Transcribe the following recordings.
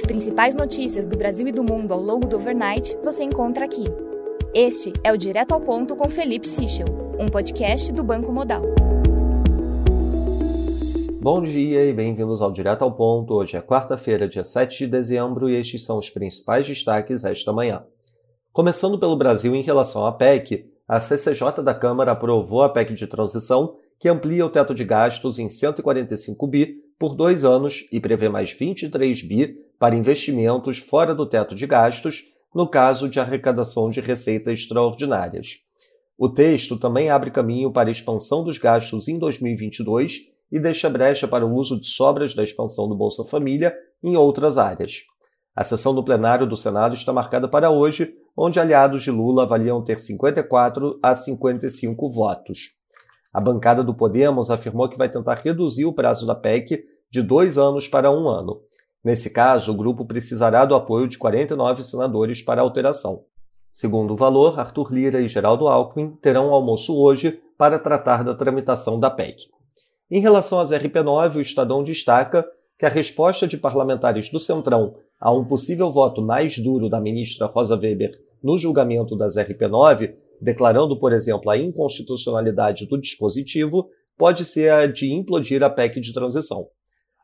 As principais notícias do Brasil e do mundo ao longo do overnight você encontra aqui. Este é o Direto ao Ponto com Felipe Sichel, um podcast do Banco Modal. Bom dia e bem-vindos ao Direto ao Ponto. Hoje é quarta-feira, dia 7 de dezembro, e estes são os principais destaques esta manhã. Começando pelo Brasil em relação à PEC, a CCJ da Câmara aprovou a PEC de transição, que amplia o teto de gastos em 145 bi por dois anos e prevê mais 23 bi para investimentos fora do teto de gastos, no caso de arrecadação de receitas extraordinárias. O texto também abre caminho para a expansão dos gastos em 2022 e deixa brecha para o uso de sobras da expansão do Bolsa Família em outras áreas. A sessão do plenário do Senado está marcada para hoje, onde aliados de Lula avaliam ter 54 a 55 votos. A bancada do Podemos afirmou que vai tentar reduzir o prazo da PEC de dois anos para um ano. Nesse caso, o grupo precisará do apoio de 49 senadores para a alteração. Segundo o valor, Arthur Lira e Geraldo Alckmin terão um almoço hoje para tratar da tramitação da PEC. Em relação às RP9, o Estadão destaca que a resposta de parlamentares do Centrão a um possível voto mais duro da ministra Rosa Weber no julgamento das RP9, declarando, por exemplo, a inconstitucionalidade do dispositivo, pode ser a de implodir a PEC de transição.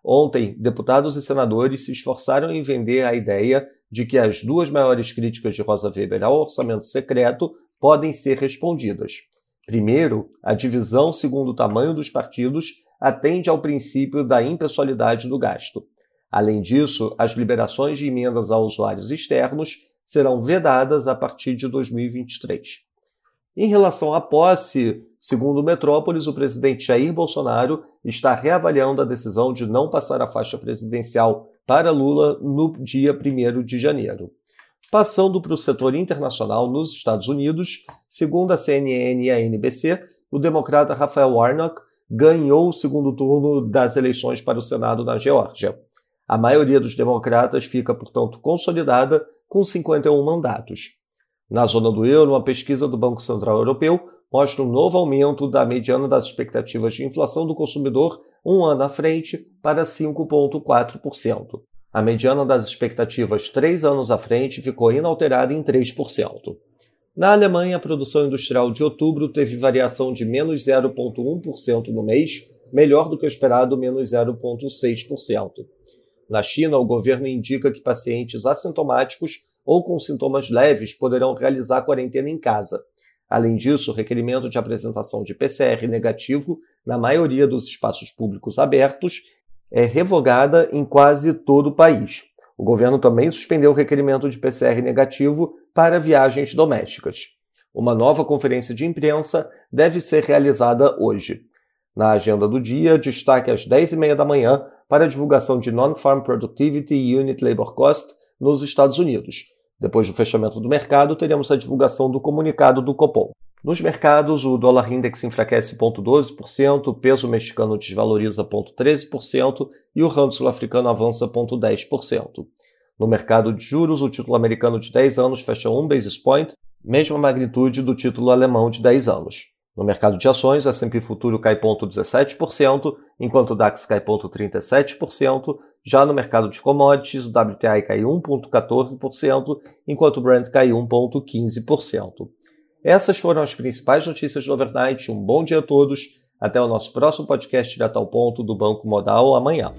Ontem, deputados e senadores se esforçaram em vender a ideia de que as duas maiores críticas de Rosa Weber ao orçamento secreto podem ser respondidas. Primeiro, a divisão segundo o tamanho dos partidos atende ao princípio da impessoalidade do gasto. Além disso, as liberações de emendas a usuários externos serão vedadas a partir de 2023. Em relação à posse, segundo o Metrópolis, o presidente Jair Bolsonaro está reavaliando a decisão de não passar a faixa presidencial para Lula no dia 1 de janeiro. Passando para o setor internacional nos Estados Unidos, segundo a CNN e a NBC, o democrata Rafael Warnock ganhou o segundo turno das eleições para o Senado na Geórgia. A maioria dos democratas fica, portanto, consolidada com 51 mandatos. Na zona do euro, uma pesquisa do Banco Central Europeu mostra um novo aumento da mediana das expectativas de inflação do consumidor um ano à frente para 5,4%. A mediana das expectativas três anos à frente ficou inalterada em 3%. Na Alemanha, a produção industrial de outubro teve variação de menos 0,1% no mês, melhor do que o esperado, menos 0,6%. Na China, o governo indica que pacientes assintomáticos ou com sintomas leves poderão realizar quarentena em casa. Além disso, o requerimento de apresentação de PCR negativo na maioria dos espaços públicos abertos é revogada em quase todo o país. O governo também suspendeu o requerimento de PCR negativo para viagens domésticas. Uma nova conferência de imprensa deve ser realizada hoje. Na agenda do dia, destaque às 10h30 da manhã para a divulgação de Non-Farm Productivity Unit Labor Cost nos Estados Unidos. Depois do fechamento do mercado, teremos a divulgação do comunicado do Copom. Nos mercados, o dólar index enfraquece 0,12%, o peso mexicano desvaloriza 0,13% e o rand sul-africano avança 0,10%. No mercado de juros, o título americano de 10 anos fecha 1 basis point, mesma magnitude do título alemão de 10 anos. No mercado de ações, o S&P Futuro cai 0,17%, enquanto o DAX cai 0,37%. Já no mercado de commodities, o WTI cai 1,14%, enquanto o Brent cai 1,15%. Essas foram as principais notícias do overnight. Um bom dia a todos. Até o nosso próximo podcast direto ao ponto do Banco Modal amanhã.